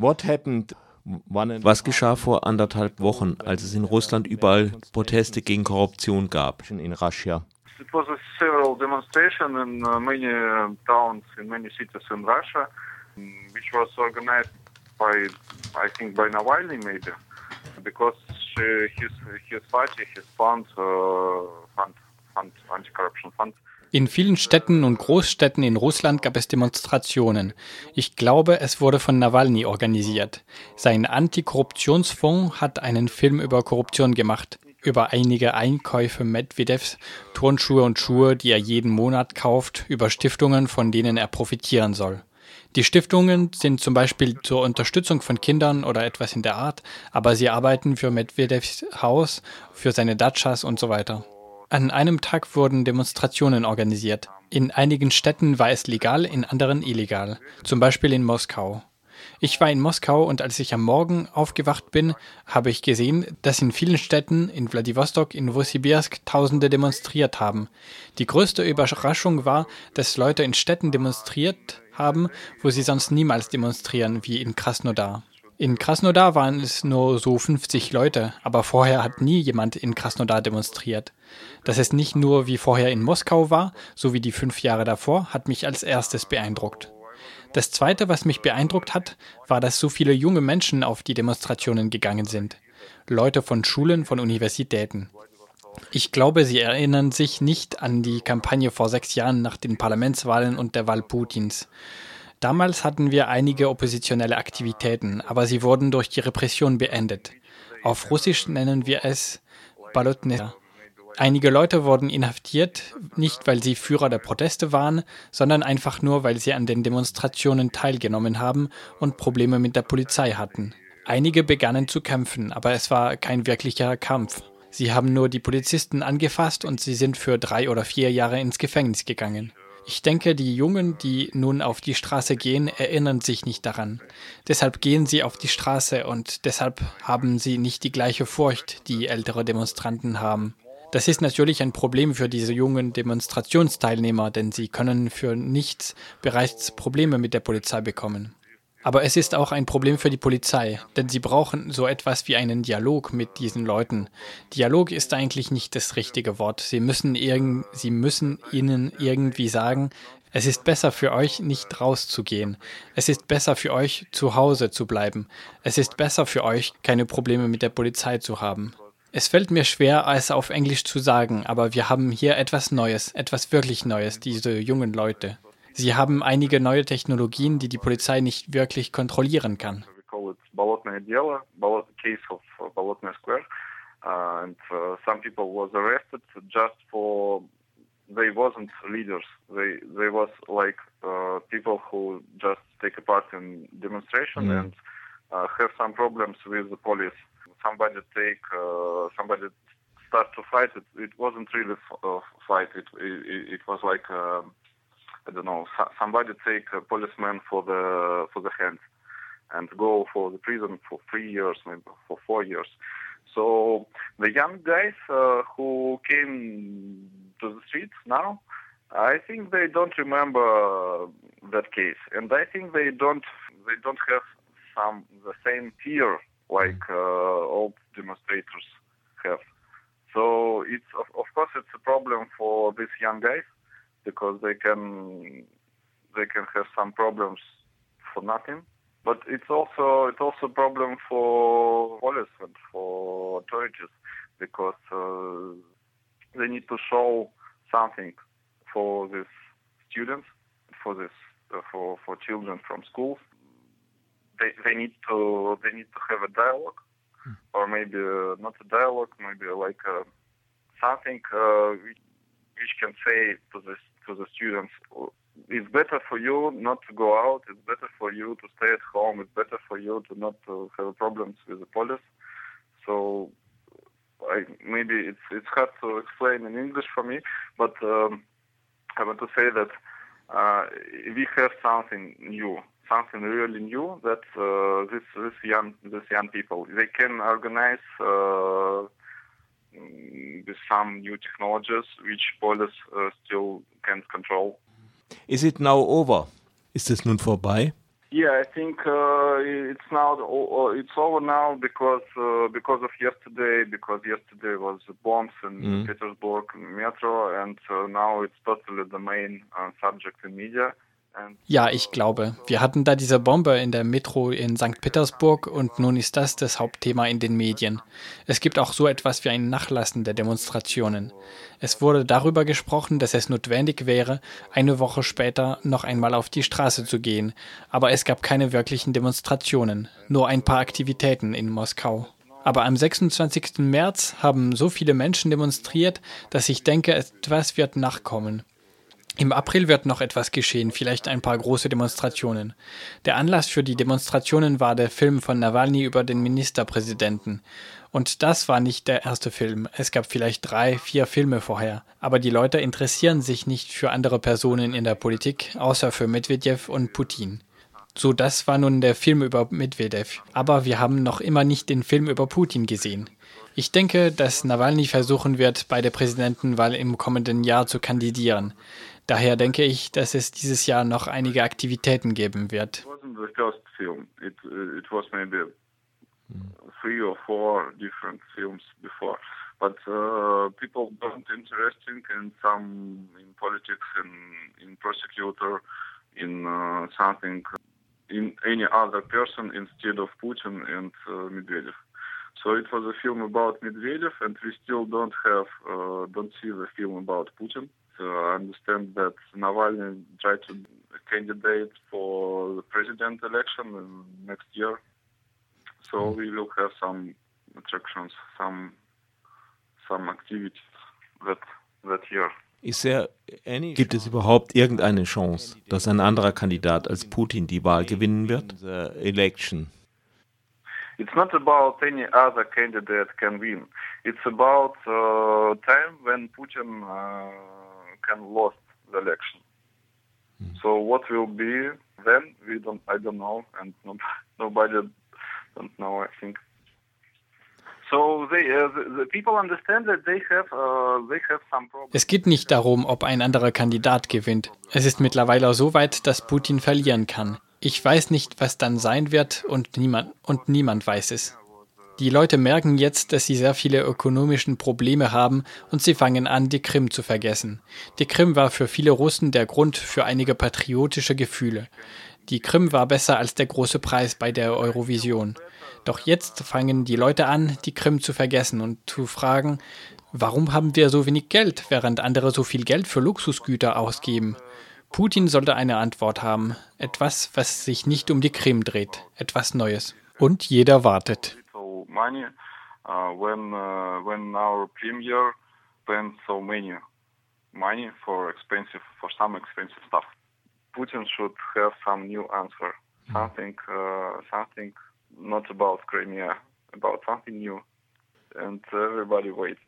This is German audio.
Was geschah vor anderthalb Wochen, als es in Russland überall Proteste gegen Korruption gab? In Russia. It was a several demonstration in uh, many uh, towns, in many cities in Russia, which was organized by, I think, by Navalny maybe, because his his party, his fund, uh, fund, fund, anti-corruption fund. In vielen Städten und Großstädten in Russland gab es Demonstrationen. Ich glaube, es wurde von Nawalny organisiert. Sein Antikorruptionsfonds hat einen Film über Korruption gemacht, über einige Einkäufe Medvedevs, Turnschuhe und Schuhe, die er jeden Monat kauft, über Stiftungen, von denen er profitieren soll. Die Stiftungen sind zum Beispiel zur Unterstützung von Kindern oder etwas in der Art, aber sie arbeiten für Medvedevs Haus, für seine Dachas und so weiter. An einem Tag wurden Demonstrationen organisiert. In einigen Städten war es legal, in anderen illegal, zum Beispiel in Moskau. Ich war in Moskau und als ich am Morgen aufgewacht bin, habe ich gesehen, dass in vielen Städten, in Vladivostok, in Novosibirsk, Tausende demonstriert haben. Die größte Überraschung war, dass Leute in Städten demonstriert haben, wo sie sonst niemals demonstrieren, wie in Krasnodar. In Krasnodar waren es nur so 50 Leute, aber vorher hat nie jemand in Krasnodar demonstriert. Dass es nicht nur wie vorher in Moskau war, so wie die fünf Jahre davor, hat mich als erstes beeindruckt. Das Zweite, was mich beeindruckt hat, war, dass so viele junge Menschen auf die Demonstrationen gegangen sind. Leute von Schulen, von Universitäten. Ich glaube, sie erinnern sich nicht an die Kampagne vor sechs Jahren nach den Parlamentswahlen und der Wahl Putins. Damals hatten wir einige oppositionelle Aktivitäten, aber sie wurden durch die Repression beendet. Auf Russisch nennen wir es Balotnesa. Einige Leute wurden inhaftiert, nicht weil sie Führer der Proteste waren, sondern einfach nur, weil sie an den Demonstrationen teilgenommen haben und Probleme mit der Polizei hatten. Einige begannen zu kämpfen, aber es war kein wirklicher Kampf. Sie haben nur die Polizisten angefasst und sie sind für drei oder vier Jahre ins Gefängnis gegangen. Ich denke, die Jungen, die nun auf die Straße gehen, erinnern sich nicht daran. Deshalb gehen sie auf die Straße und deshalb haben sie nicht die gleiche Furcht, die ältere Demonstranten haben. Das ist natürlich ein Problem für diese jungen Demonstrationsteilnehmer, denn sie können für nichts bereits Probleme mit der Polizei bekommen. Aber es ist auch ein Problem für die Polizei, denn sie brauchen so etwas wie einen Dialog mit diesen Leuten. Dialog ist eigentlich nicht das richtige Wort. Sie müssen, irgend, sie müssen ihnen irgendwie sagen, es ist besser für euch, nicht rauszugehen. Es ist besser für euch, zu Hause zu bleiben. Es ist besser für euch, keine Probleme mit der Polizei zu haben. Es fällt mir schwer, es auf Englisch zu sagen, aber wir haben hier etwas Neues, etwas wirklich Neues, diese jungen Leute. Sie haben einige neue Technologien, die die Polizei nicht wirklich kontrollieren kann. Uh, and uh, some people was arrested just for they wasn't leaders. They they was like uh, people who just take a part in demonstration mm. and uh, have some problems with the police. Somebody take uh, somebody start to fight. It, it wasn't really a uh, fight. It, it it was like. Uh, I don't know, somebody take a policeman for the for the hand and go for the prison for three years, maybe for four years. So the young guys uh, who came to the streets now, I think they don't remember that case, and I think they don't they don't have some the same fear like uh, old demonstrators have. So it's of, of course it's a problem for these young guys because they can they can have some problems for nothing. But it's also it's also a problem for police and for authorities because uh, they need to show something for these students, for this uh, for for children from schools. They they need to they need to have a dialogue, hmm. or maybe uh, not a dialogue, maybe like uh, something uh, which can say to this to the students. It's better for you not to go out. It's better for you to stay at home. It's better for you to not to have problems with the police. So I, maybe it's it's hard to explain in English for me but um, I want to say that uh, we have something new something really new that uh, this this young this young people they can organize uh, with some new technologies which police uh, still can't control. Is it now over? Is es nun vorbei? Yeah, I think uh, it's now it's over now because uh, because of yesterday because yesterday was bombs in mm. Petersburg metro and uh, now it's totally the main uh, subject in media. Ja, ich glaube. Wir hatten da diese Bombe in der Metro in St. Petersburg und nun ist das das Hauptthema in den Medien. Es gibt auch so etwas wie ein Nachlassen der Demonstrationen. Es wurde darüber gesprochen, dass es notwendig wäre, eine Woche später noch einmal auf die Straße zu gehen, aber es gab keine wirklichen Demonstrationen, nur ein paar Aktivitäten in Moskau. Aber am 26. März haben so viele Menschen demonstriert, dass ich denke, etwas wird nachkommen. Im April wird noch etwas geschehen, vielleicht ein paar große Demonstrationen. Der Anlass für die Demonstrationen war der Film von Nawalny über den Ministerpräsidenten. Und das war nicht der erste Film. Es gab vielleicht drei, vier Filme vorher. Aber die Leute interessieren sich nicht für andere Personen in der Politik, außer für Medvedev und Putin. So, das war nun der Film über Medvedev. Aber wir haben noch immer nicht den Film über Putin gesehen. Ich denke, dass Nawalny versuchen wird, bei der Präsidentenwahl im kommenden Jahr zu kandidieren. Daher denke ich, dass es dieses Jahr noch einige Aktivitäten geben wird. three or four different films before. But uh, people don't interesting in some in politics and in prosecutor in uh, in any other person instead of Putin and uh, Medvedev. So it was a film about Medvedev, and we still don't have uh, don't see the film about Putin. I understand that Navalny tried to candidate for the president election next year. So hmm. we will have some attractions, some some activities that that year. Gibt es überhaupt irgendeine Chance, dass ein anderer Kandidat als Putin die Wahl gewinnen wird? Election. It's not about any other candidate can win. It's about uh, time when Putin uh, can lost the election. Mm. So what will be then? We don't. I don't know, and not, nobody don't know. I think. Uh, uh, es geht nicht darum, ob ein anderer Kandidat gewinnt. Es ist mittlerweile so weit, dass Putin verlieren kann. Ich weiß nicht, was dann sein wird und niemand, und niemand weiß es. Die Leute merken jetzt, dass sie sehr viele ökonomische Probleme haben und sie fangen an, die Krim zu vergessen. Die Krim war für viele Russen der Grund für einige patriotische Gefühle. Die Krim war besser als der große Preis bei der Eurovision. Doch jetzt fangen die Leute an, die Krim zu vergessen und zu fragen, warum haben wir so wenig Geld, während andere so viel Geld für Luxusgüter ausgeben? Putin sollte eine Antwort haben, etwas, was sich nicht um die Krim dreht, etwas Neues. Und jeder wartet. Money uh, when uh, when our premier spends so many money for expensive for some expensive stuff. Putin should have some new answer, hmm. something uh, something not about Crimea, about something new, and everybody waits.